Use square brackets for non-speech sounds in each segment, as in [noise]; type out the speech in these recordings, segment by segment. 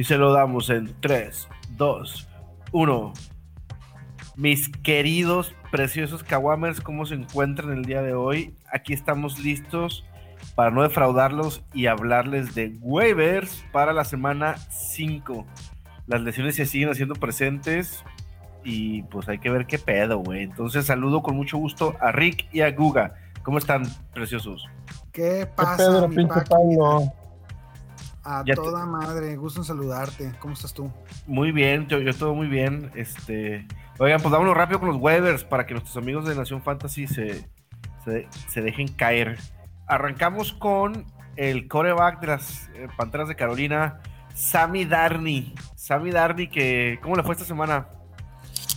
Y se lo damos en 3, 2, 1. Mis queridos, preciosos Kawamers, ¿cómo se encuentran el día de hoy? Aquí estamos listos para no defraudarlos y hablarles de waivers para la semana 5. Las lesiones se siguen haciendo presentes y pues hay que ver qué pedo, güey. Entonces saludo con mucho gusto a Rick y a Guga. ¿Cómo están, preciosos? ¿Qué pasa, mi Pablo? A toda madre, gusto en saludarte. ¿Cómo estás tú? Muy bien, yo, yo todo muy bien. Este, oigan, pues vámonos rápido con los waivers para que nuestros amigos de Nación Fantasy se, se, dejen caer. Arrancamos con el coreback de las eh, Panteras de Carolina, Sammy Darney. Sammy Darney, que ¿cómo le fue esta semana?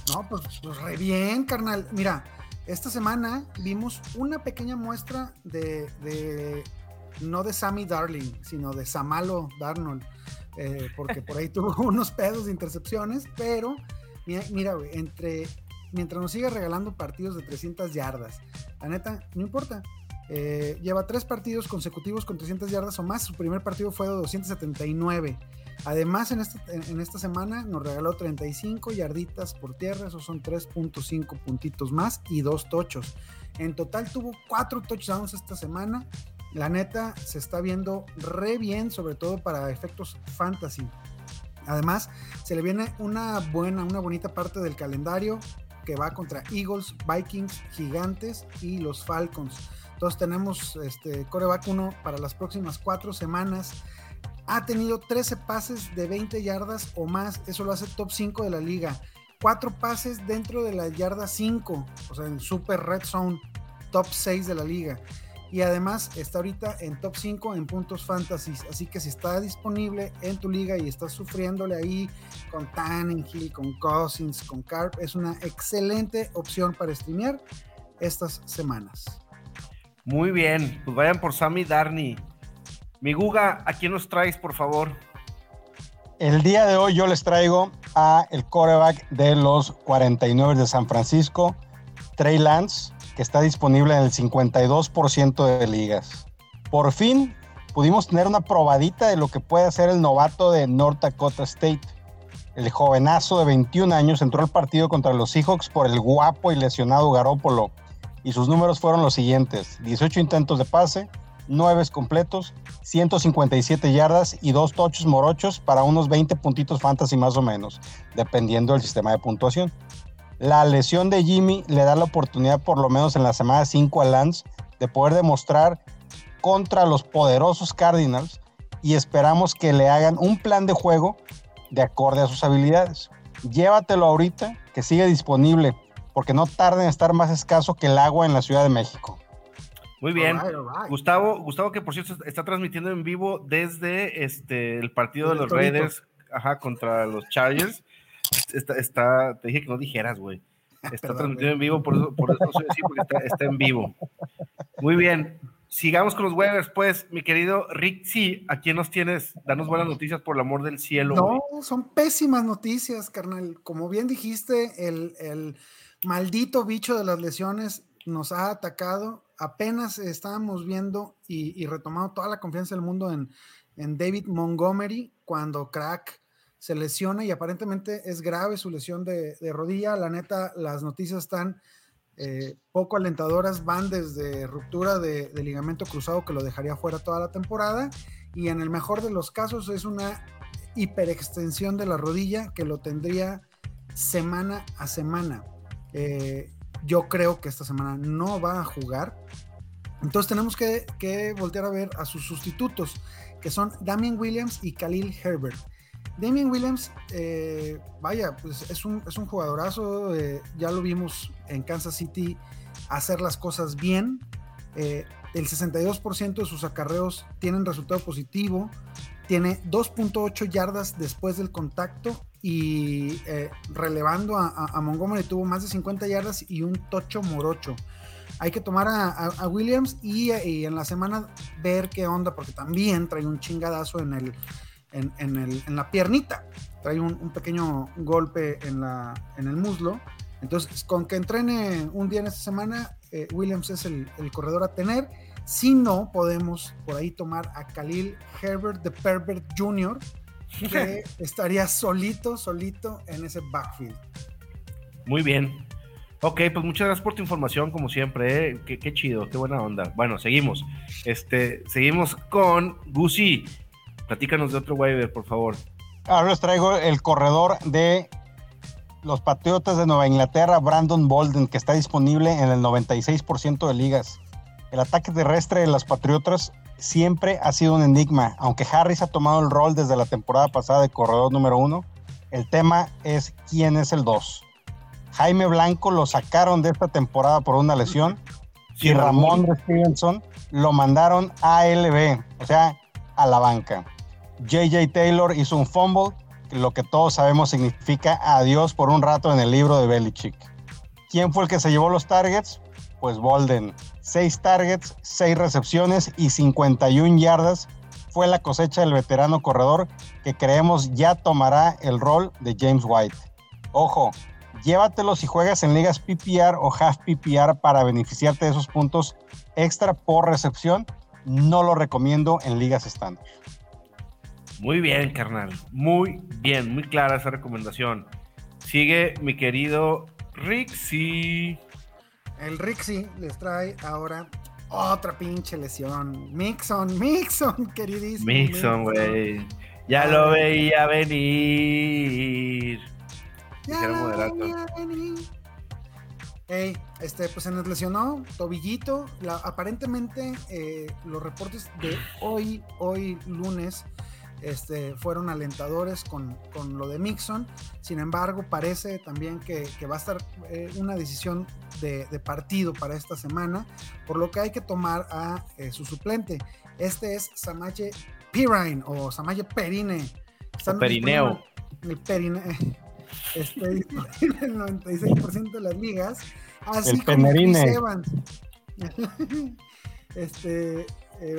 No, pues, pues re bien, carnal. Mira, esta semana vimos una pequeña muestra de no de Sammy Darling, sino de Samalo Darnold, eh, porque por ahí [laughs] tuvo unos pedos de intercepciones, pero mira, entre, mientras nos siga regalando partidos de 300 yardas, la neta, no importa. Eh, lleva tres partidos consecutivos con 300 yardas o más. Su primer partido fue de 279. Además, en esta, en esta semana nos regaló 35 yarditas por tierra. Esos son 3.5 puntitos más y dos tochos. En total tuvo cuatro touchdowns esta semana la neta se está viendo re bien, sobre todo para efectos fantasy. Además, se le viene una buena, una bonita parte del calendario que va contra Eagles, Vikings, Gigantes y los Falcons. Entonces tenemos este coreback 1 para las próximas cuatro semanas. Ha tenido 13 pases de 20 yardas o más. Eso lo hace top 5 de la liga. Cuatro pases dentro de la yarda 5, o sea, en super red zone, top 6 de la liga y además está ahorita en top 5 en puntos fantasy. Así que si está disponible en tu liga y estás sufriéndole ahí con Tannenhill, con Cousins, con Carp, es una excelente opción para streamear estas semanas. Muy bien, pues vayan por Sammy Darney. Mi Guga, ¿a quién nos traes, por favor? El día de hoy yo les traigo a el quarterback de los 49 de San Francisco, Trey Lance que está disponible en el 52% de ligas. Por fin pudimos tener una probadita de lo que puede hacer el novato de North Dakota State. El jovenazo de 21 años entró al partido contra los Seahawks por el guapo y lesionado Garópolo y sus números fueron los siguientes: 18 intentos de pase, 9 completos, 157 yardas y 2 tochos morochos para unos 20 puntitos fantasy más o menos, dependiendo del sistema de puntuación. La lesión de Jimmy le da la oportunidad, por lo menos en la semana 5 a Lance, de poder demostrar contra los poderosos Cardinals y esperamos que le hagan un plan de juego de acorde a sus habilidades. Llévatelo ahorita, que sigue disponible, porque no tarda en estar más escaso que el agua en la Ciudad de México. Muy bien. Gustavo, Gustavo, que por cierto está transmitiendo en vivo desde este el partido de los Raiders ajá, contra los Chargers está, te dije que no dijeras, güey. Está transmitido en vivo, por eso, por eso soy así, porque está, en vivo. Muy bien. Sigamos con los waivers, pues, mi querido Rick, sí, ¿a quién nos tienes? Danos buenas noticias por el amor del cielo. No, son pésimas noticias, carnal. Como bien dijiste, el, el maldito bicho de las lesiones nos ha atacado. Apenas estábamos viendo y, y retomando toda la confianza del mundo en, en David Montgomery, cuando crack se lesiona y aparentemente es grave su lesión de, rodilla. La neta, las noticias están eh, poco alentadoras, van desde ruptura de, ligamento cruzado que lo dejaría fuera toda la temporada y en el mejor de los casos es una hiperextensión de la rodilla que lo tendría semana a semana. Eh, yo creo que esta semana no va a jugar. Entonces tenemos que, que voltear a ver a sus sustitutos, que son Damien Williams y Khalil Herbert. Damien Williams, eh, vaya, pues es un, es un jugadorazo, eh, ya lo vimos en Kansas City hacer las cosas bien. Eh, el 62% de sus acarreos tienen resultado positivo, tiene 2.8 yardas después del contacto y relevando a, Montgomery tuvo más de 50 yardas y un tocho morocho. Hay que tomar a, Williams y, y en la semana ver qué onda, porque también trae un chingadazo en el en, la piernita. Trae un, pequeño golpe en, la, en el muslo. Entonces, con que entrene un día en esta semana, eh, Williams es el, corredor a tener. Si no, podemos por ahí tomar a Khalil Herbert de Pervert Jr., que [laughs] estaría solito, solito en ese backfield. Muy bien. Ok, pues muchas gracias por tu información, como siempre. ¿eh? Qué, chido, qué buena onda. Bueno, seguimos. Este, seguimos con Gusi. Platícanos de otro waiver, por favor. Ahora les traigo el corredor de los Patriotas de Nueva Inglaterra, Brandon Bolden, que está disponible en el 96% de ligas. El ataque terrestre de los Patriotas siempre ha sido un enigma, aunque Harris ha tomado el rol desde la temporada pasada de corredor número uno. El tema es quién es el dos. Jaime Blanco lo sacaron de esta temporada por una lesión y Ramón Stevenson lo mandaron a LB, o sea, a la banca. JJ Taylor hizo un fumble, lo que todos sabemos significa adiós por un rato en el libro de Belichick. ¿Quién fue el que se llevó los targets? Pues Bolden. Seis targets, seis recepciones y 51 yardas fue la cosecha del veterano corredor que creemos ya tomará el rol de James White. Ojo, llévatelo si juegas en ligas PPR o half PPR para beneficiarte de esos puntos extra por recepción. No lo recomiendo en ligas estándar. Muy bien, carnal. Muy bien, muy clara esa recomendación. Sigue mi querido Rixi. El Rixi les trae ahora otra pinche lesión. Mixon, Mixon, [laughs] queridísimo. Mixon, güey. Ya lo veía venir. Ya lo veía venir. Ey, este, pues se nos lesionó tobillito. aparentemente, eh, los reportes de hoy, hoy lunes, este, fueron alentadores con, lo de Mixon. Sin embargo, parece también que, va a estar eh, una decisión de, partido para esta semana, por lo que hay que tomar a eh, su suplente. Este es Samaje Pirine o Samaje Perine. Perineo. [laughs] [laughs] El Perine. Este, el 96% de las ligas. Así el como Chris Evans. [laughs] este, eh,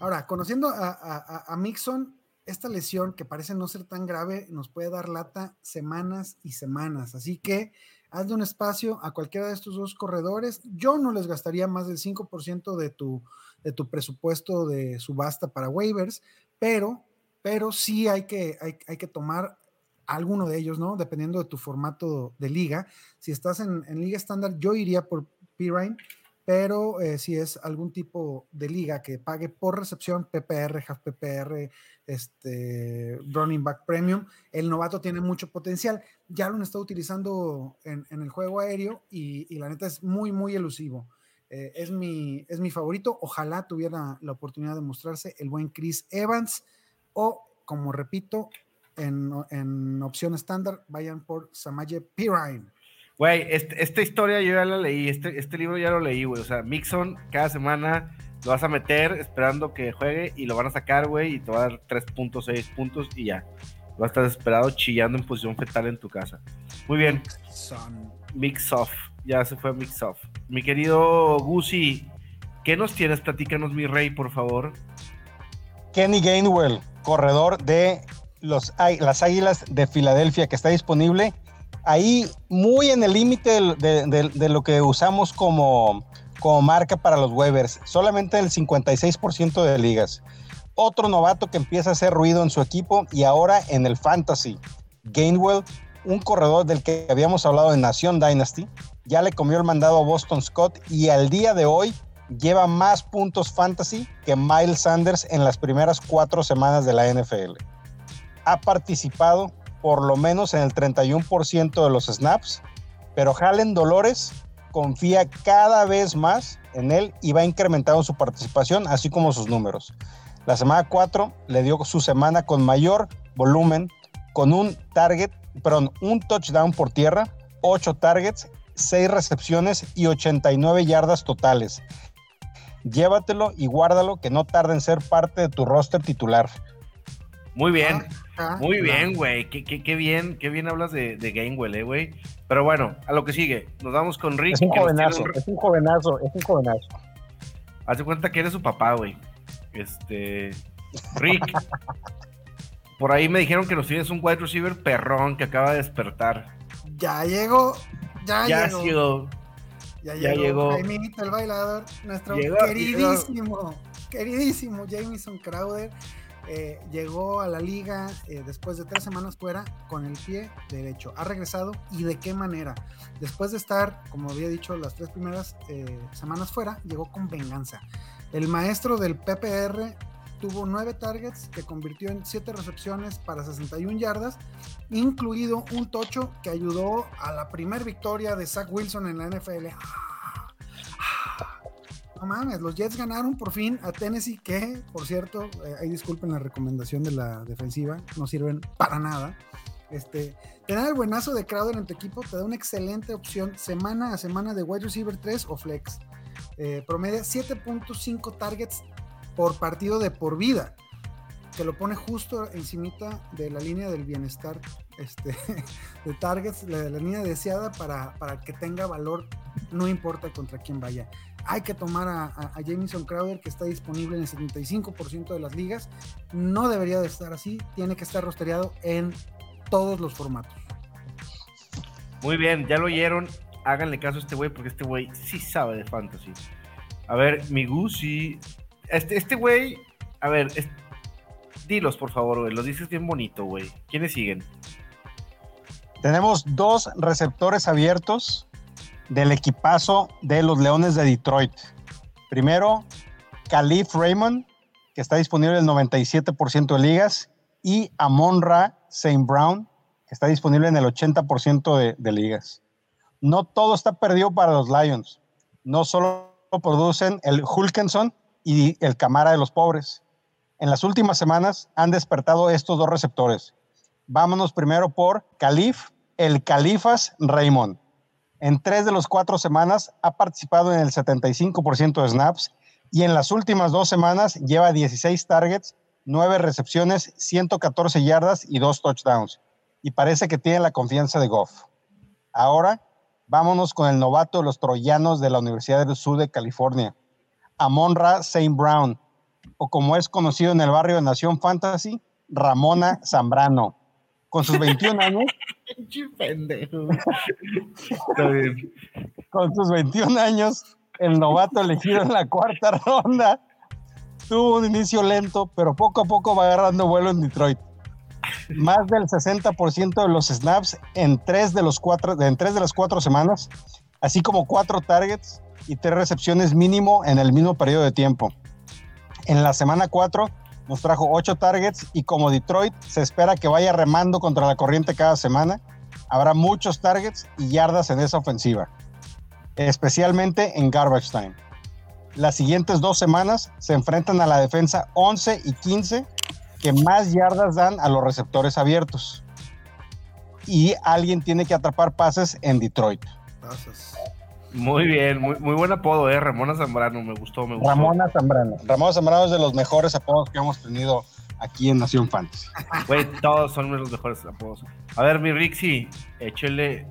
Ahora, conociendo a, Mixon, esta lesión que parece no ser tan grave nos puede dar lata semanas y semanas. Así que hazle un espacio a cualquiera de estos dos corredores. Yo no les gastaría más del 5% de tu, de tu presupuesto de subasta para waivers, pero, pero sí hay que, hay, que tomar alguno de ellos, ¿no? Dependiendo de tu formato de liga. Si estás en, en liga estándar, yo iría por Pirine pero eh, si es algún tipo de liga que pague por recepción, PPR, half PPR, este, running back premium, el novato tiene mucho potencial. Ya lo han estado utilizando en, el juego aéreo y, la neta es muy, muy elusivo. Eh, es, mi, es mi favorito. Ojalá tuviera la oportunidad de mostrarse el buen Chris Evans o, como repito, en, en opción estándar, vayan por Samaje Pirine. Güey, este, esta historia yo ya la leí, este, este libro ya lo leí, güey. O sea, Mixon cada semana lo vas a meter esperando que juegue y lo van a sacar, güey, y te va a dar 3.6 puntos y ya. Vas a estar desesperado chillando en posición fetal en tu casa. Muy bien. Mix off. Ya se fue Mix off. Mi querido Gusi, ¿qué nos tienes? Platícanos, mi rey, por favor. Kenny Gainwell, corredor de los, las Águilas de Filadelfia, que está disponible ahí muy en el límite de, lo que usamos como, como marca para los Webers, solamente el 56% de ligas. Otro novato que empieza a hacer ruido en su equipo y ahora en el Fantasy, Gainwell, un corredor del que habíamos hablado en Nación Dynasty, ya le comió el mandado a Boston Scott y al día de hoy lleva más puntos fantasy que Miles Sanders en las primeras cuatro semanas de la NFL. Ha participado por lo menos en el 31% de los snaps, pero Jalen Dolores confía cada vez más en él y va incrementando su participación, así como sus números. La semana 4 le dio su semana con mayor volumen, con un target, perdón, un touchdown por tierra, 8 targets, 6 recepciones y 89 yardas totales. Llévatelo y guárdalo que no tarde en ser parte de tu roster titular. Muy bien. Ah, muy bien, güey. Qué, bien, qué bien hablas de, de Gainwell, eh, güey. Pero bueno, a lo que sigue. Nos vamos con Rick. Es un jovenazo, es un jovenazo, es un jovenazo. Hace cuenta que eres su papá, güey. Este. Rick. por ahí me dijeron que nos tienes un wide receiver perrón que acaba de despertar. Ya llegó. Ya, ya llegó. Ya, ya llegó. Jaimito, el bailador. Nuestro queridísimo, queridísimo Jameson Crowder eh, llegó a la liga eh, después de tres semanas fuera con el pie derecho. Ha regresado y de qué manera. Después de estar, como había dicho, las tres primeras eh, semanas fuera, llegó con venganza. El maestro del PPR tuvo nueve targets que convirtió en siete recepciones para 61 yardas, incluido un tocho que ayudó a la primera victoria de Zach Wilson en la NFL. No mames, los Jets ganaron por fin a Tennessee, que, por cierto, eh, ahí disculpen la recomendación de la defensiva, no sirven para nada. Este, tener el buenazo de Crowder en tu equipo te da una excelente opción semana a semana de wide receiver 3 o flex. Eh, promedia 7.5 targets por partido de por vida, que lo pone justo encimita de la línea del bienestar este, [laughs] de targets, la, la línea deseada para, para, que tenga valor, no importa contra quién vaya. Hay que tomar a, a, a Jameson Crowder, que está disponible en el 75% de las ligas. No debería de estar así, tiene que estar rostereado en todos los formatos. Muy bien, ya lo oyeron. Háganle caso a este güey, porque este güey sí sabe de fantasy. A ver, mi Gucci. Este, este güey, a ver, es, dilos por favor, güey. Los dices bien bonito, güey. ¿Quiénes siguen? Tenemos dos receptores abiertos del equipazo de los Leones de Detroit. Primero, Calif Raymond, que está disponible en el 97% de ligas, y Amonra St. Brown, que está disponible en el 80% de, de, ligas. No todo está perdido para los Lions. No solo producen el Hulkenson y el Camara de los pobres. En las últimas semanas han despertado estos dos receptores. Vámonos primero por Calif, el Califas Raymond. En tres de las cuatro semanas ha participado en el 75% de snaps y en las últimas dos semanas lleva 16 targets, 9 recepciones, 114 yardas y 2 touchdowns. Y parece que tiene la confianza de Goff. Ahora, vámonos con el novato de los troyanos de la Universidad del Sur de California, Amonra St. Brown, o como es conocido en el barrio de Nación Fantasy, Ramona Zambrano. Con sus 21 [laughs] años. Con sus 21 años, el novato elegido en la cuarta [laughs] ronda tuvo un inicio lento, pero poco a poco va agarrando vuelo en Detroit. Más del 60% de los snaps en tres, de los cuatro, en tres de las cuatro semanas, así como cuatro targets y tres recepciones mínimo en el mismo periodo de tiempo. En la semana 4 nos trajo 8 targets y como Detroit se espera que vaya remando contra la corriente cada semana, habrá muchos targets y yardas en esa ofensiva, especialmente en garbage time. Las siguientes dos semanas se enfrentan a la defensa 11 y 15 que más yardas dan a los receptores abiertos. Y alguien tiene que atrapar pases en Detroit. Muy bien, muy, muy buen apodo, ¿eh? Ramona Zambrano, me gustó, me gustó. Ramona Zambrano. Ramona Zambrano es de los mejores apodos que hemos tenido aquí en Nación Fantasy. Güey, todos son los mejores apodos. A ver, mi Rixi, échele.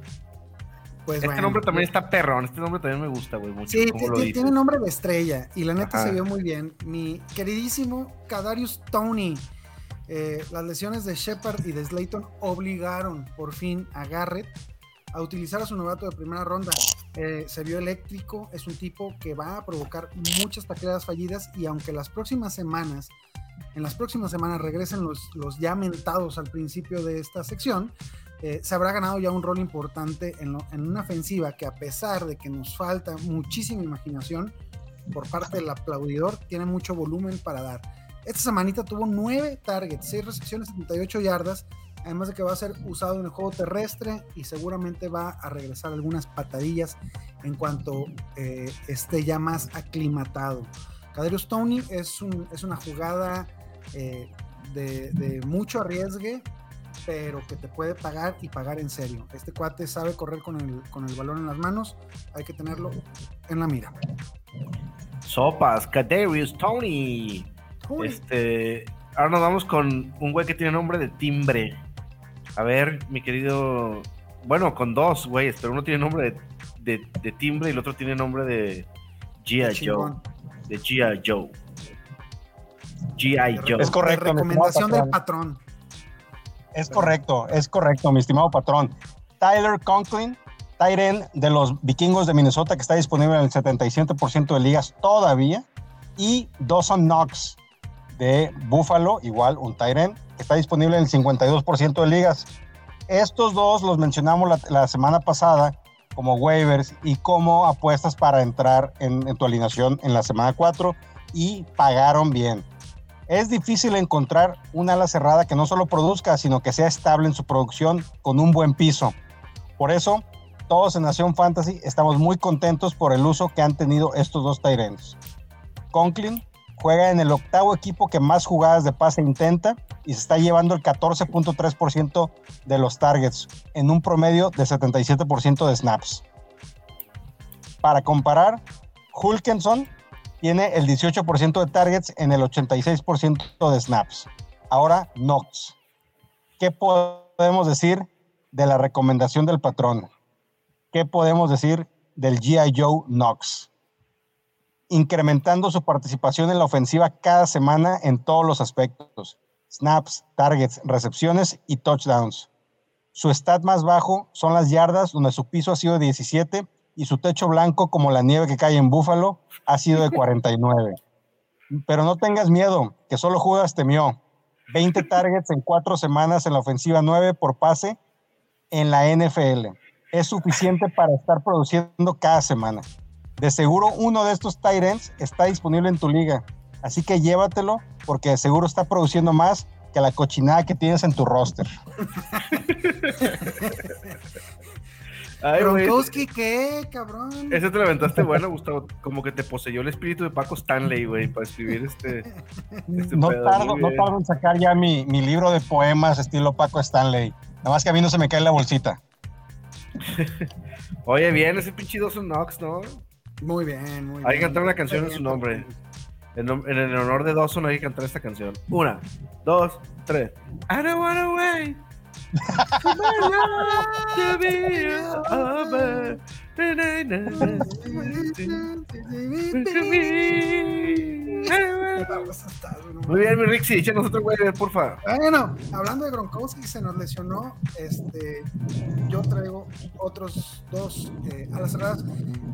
Pues este bueno, nombre también está perrón, este nombre también me gusta, güey, mucho. Sí, ¿Cómo lo tiene, dices? tiene nombre de estrella y la neta Ajá. se vio muy bien. Mi queridísimo Kadarius Tony. eh, las lesiones de Shepard y de Slayton obligaron por fin a Garrett a utilizar a su novato de primera ronda. Eh, se vio eléctrico, es un tipo que va a provocar muchas tacleadas fallidas y aunque las próximas semanas, en las próximas semanas regresen los, los ya mentados al principio de esta sección, eh, se habrá ganado ya un rol importante en, en una ofensiva que a pesar de que nos falta muchísima imaginación por parte del aplaudidor, tiene mucho volumen para dar. Esta semanita tuvo 9 targets, 6 recepciones, 78 yardas, además de que va a ser usado en el juego terrestre y seguramente va a regresar algunas patadillas en cuanto eh, esté ya más aclimatado. Kadarius Tony es, un, es una jugada eh, de, de mucho arriesgue, pero que te puede pagar y pagar en serio. Este cuate sabe correr con el, con el balón en las manos, hay que tenerlo en la mira. Sopas, Kadarius Tony. Uy, Este, ahora nos vamos con un güey que tiene nombre de timbre. A ver, mi querido. Bueno, con dos güeyes, pero uno tiene nombre de, de- de timbre y el otro tiene nombre de G.I. Joe. De G.I. Joe. G.I. Joe. Es correcto, mi recomendación del patrón. Es correcto, es correcto, mi estimado patrón. Tyler Conklin, Tyren de los vikingos de Minnesota, que está disponible en el 77% de ligas todavía. Y Dawson Knox, de Buffalo, igual un Tyren, está disponible en el 52% de ligas. Estos dos los mencionamos la, semana pasada como waivers y como apuestas para entrar en, en tu alineación en la semana 4 y pagaron bien. Es difícil encontrar una ala cerrada que no solo produzca, sino que sea estable en su producción con un buen piso. Por eso, todos en Nación Fantasy estamos muy contentos por el uso que han tenido estos dos Tyrants. Conklin juega en el octavo equipo que más jugadas de pase intenta y se está llevando el 14.3% de los targets en un promedio de 77% de snaps. Para comparar, Hulkenson tiene el 18% de targets en el 86% de snaps. Ahora, Knox. ¿Qué podemos decir de la recomendación del patrón? ¿Qué podemos decir del GI Joe Knox? Incrementando su participación en la ofensiva cada semana en todos los aspectos. Snaps, targets, recepciones y touchdowns. Su stat más bajo son las yardas, donde su piso ha sido 17 y su techo blanco, como la nieve que cae en Búfalo, ha sido de [laughs] 49. Pero no tengas miedo, que solo Judas temió. 20 targets en cuatro semanas en la ofensiva 9 por pase en la NFL. Es suficiente para estar produciendo cada semana. De seguro uno de estos tight está disponible en tu liga. Así que llévatelo porque de seguro está produciendo más que la cochinada que tienes en tu roster. [laughs] Ay, ¿qué, cabrón? Ese te lo aventaste bueno, Gustavo. Como que te poseyó el espíritu de Paco Stanley, güey, para escribir este. este no, tardo, no tardo en sacar ya mi, mi, libro de poemas estilo Paco Stanley. Nada más que a mí no se me cae la bolsita. [laughs] Oye, bien, ese pinche Dawson Knox, ¿no? Muy bien, muy bien. Hay que cantar una canción en su nombre. En, en, el honor de Dawson hay que cantar esta canción. Una, dos, tres. I don't wanna wait. [laughs] Muy bien, mi Rixi, échanos otro güey, porfa. Bueno, hablando de Gronkowski, se nos lesionó. Este, yo traigo otros dos eh, a las cerradas.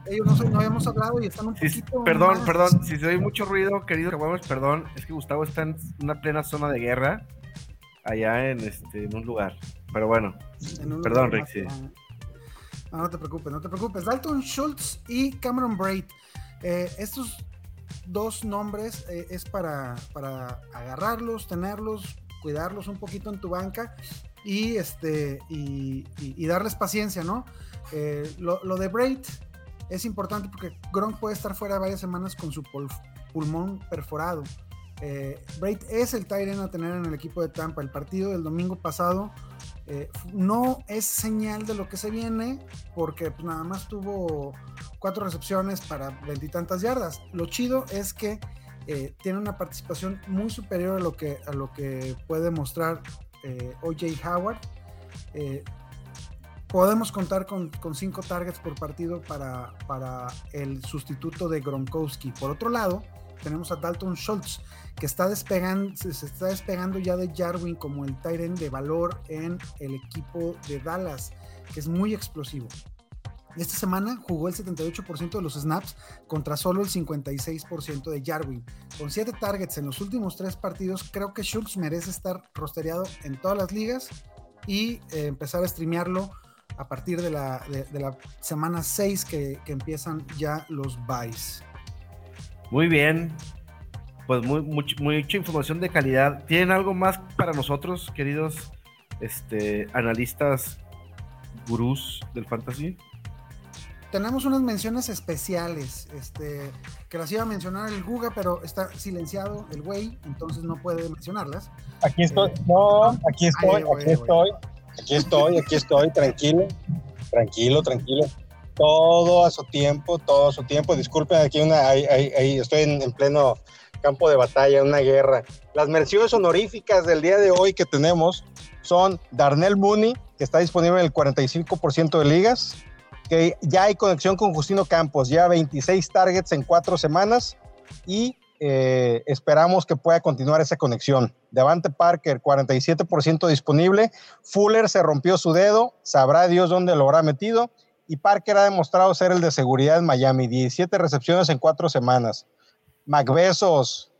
Ellos no, no, habíamos hablado y están un poquito. Perdón, perdón, si se oye mucho ruido, querido perdón, es que Gustavo está en una plena zona de guerra allá en, este, en un lugar. Pero bueno, perdón, sí. No, no te preocupes, no te preocupes. Dalton Schultz y Cameron Braid. Eh, estos dos nombres eh, es para, para agarrarlos, tenerlos, cuidarlos un poquito en tu banca y, este, y, darles paciencia, ¿no? Eh, lo, lo, de Braid es importante porque Gronk puede estar fuera varias semanas con su pulmón perforado. Eh, Braid es el Tyren a tener en el equipo de Tampa. El partido del domingo pasado eh, no es señal de lo que se viene, porque pues, nada más tuvo cuatro recepciones para veintitantas yardas. Lo chido es que eh, tiene una participación muy superior a lo que, a lo que puede mostrar OJ Howard. podemos contar con, con, cinco targets por partido para, para el sustituto de Gronkowski. Por otro lado, tenemos a Dalton Schultz, que está despegando, se está despegando ya de Jarwin como el Tyren de valor en el equipo de Dallas, que es muy explosivo. Esta semana jugó el 78% de los snaps contra solo el 56% de Jarwin. Con 7 targets en los últimos 3 partidos, creo que Schultz merece estar rostereado en todas las ligas y eh, empezar a streamearlo a partir de la, de, la semana 6 que, que, empiezan ya los buys. Muy bien. Pues muy, mucha información de calidad. ¿Tienen algo más para nosotros, queridos este, analistas gurús del fantasy? Tenemos unas menciones especiales, este, que las iba a mencionar el Guga, pero está silenciado el güey, entonces no puede mencionarlas. Aquí estoy, eh, no, aquí estoy, aquí estoy, aquí estoy, aquí estoy, tranquilo, tranquilo, tranquilo todo a su tiempo, todo a su tiempo. Disculpen, aquí una, ahí, estoy en, pleno campo de batalla, una guerra. Las menciones honoríficas del día de hoy que tenemos son Darnell Mooney, que está disponible en el 45% de ligas, que ya hay conexión con Justino Campos, ya 26 targets en cuatro semanas y eh, esperamos que pueda continuar esa conexión. Devante Parker, 47% disponible. Fuller se rompió su dedo, sabrá Dios dónde lo habrá metido y Parker ha demostrado ser el de seguridad en Miami. 17 recepciones en cuatro semanas. McBesos,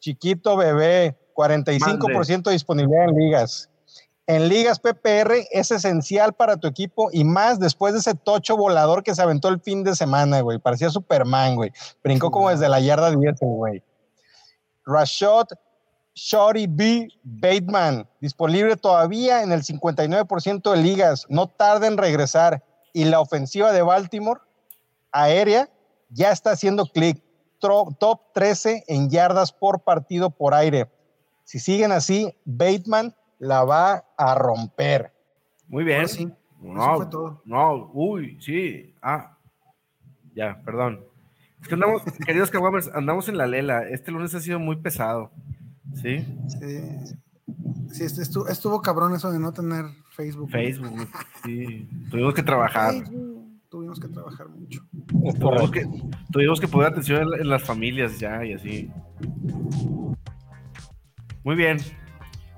chiquito bebé, 45% de disponibilidad en ligas. En ligas PPR es esencial para tu equipo y más después de ese tocho volador que se aventó el fin de semana, güey. Parecía Superman, güey. Brincó como desde la yarda 10, güey. Rashad Shorty B. Bateman, disponible todavía en el 59% de ligas. No tarda en regresar. Y la ofensiva de Baltimore, aérea, ya está haciendo clic. Top 13 en yardas por partido por aire. Si siguen así, Bateman la va a romper. Muy bien. sí. No, fue todo. no, uy, sí. Ah, ya, perdón. Es que andamos, [laughs] queridos Kawamers, andamos en la lela. Este lunes ha sido muy pesado. ¿Sí? Sí, sí estuvo, estuvo cabrón eso de no tener Facebook. Facebook, sí. Tuvimos que trabajar. Facebook, Tuvimos que trabajar mucho. Tuvimos que, tuvimos que poner atención en, en las familias ya y así. Muy bien.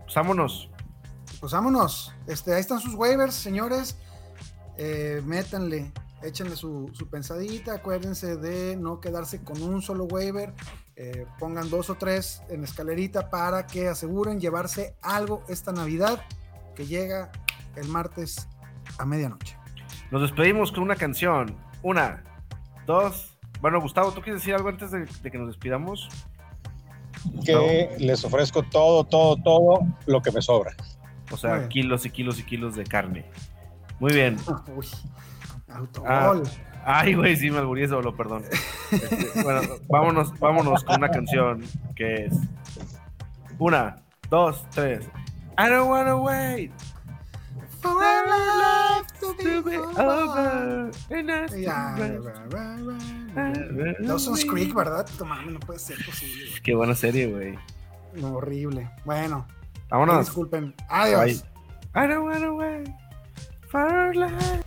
Pues vámonos. Pues vámonos. Este, ahí están sus waivers, señores. Eh, métanle, échenle su, su pensadita. Acuérdense de no quedarse con un solo waiver. Eh, pongan dos o tres en escalerita para que aseguren llevarse algo esta Navidad que llega el martes a medianoche. Nos despedimos con una canción. Una, dos. Bueno, Gustavo, ¿tú quieres decir algo antes de, de que nos despidamos? Que les ofrezco todo, todo, todo lo que me sobra. O sea, kilos y kilos y kilos de carne. Muy bien. Uy, autogol. Ah. Ay, güey, sí me alburí solo, perdón. Este, bueno, vámonos, vámonos con una canción que es una, dos, tres. I don't wanna wait For our life to be over. Dawson's Creek, ¿verdad? Toma, no puede ser posible. güey. Qué buena serie, güey. No, horrible. Bueno, Vámonos. disculpen. Adiós. Bye. I don't wanna wait for our life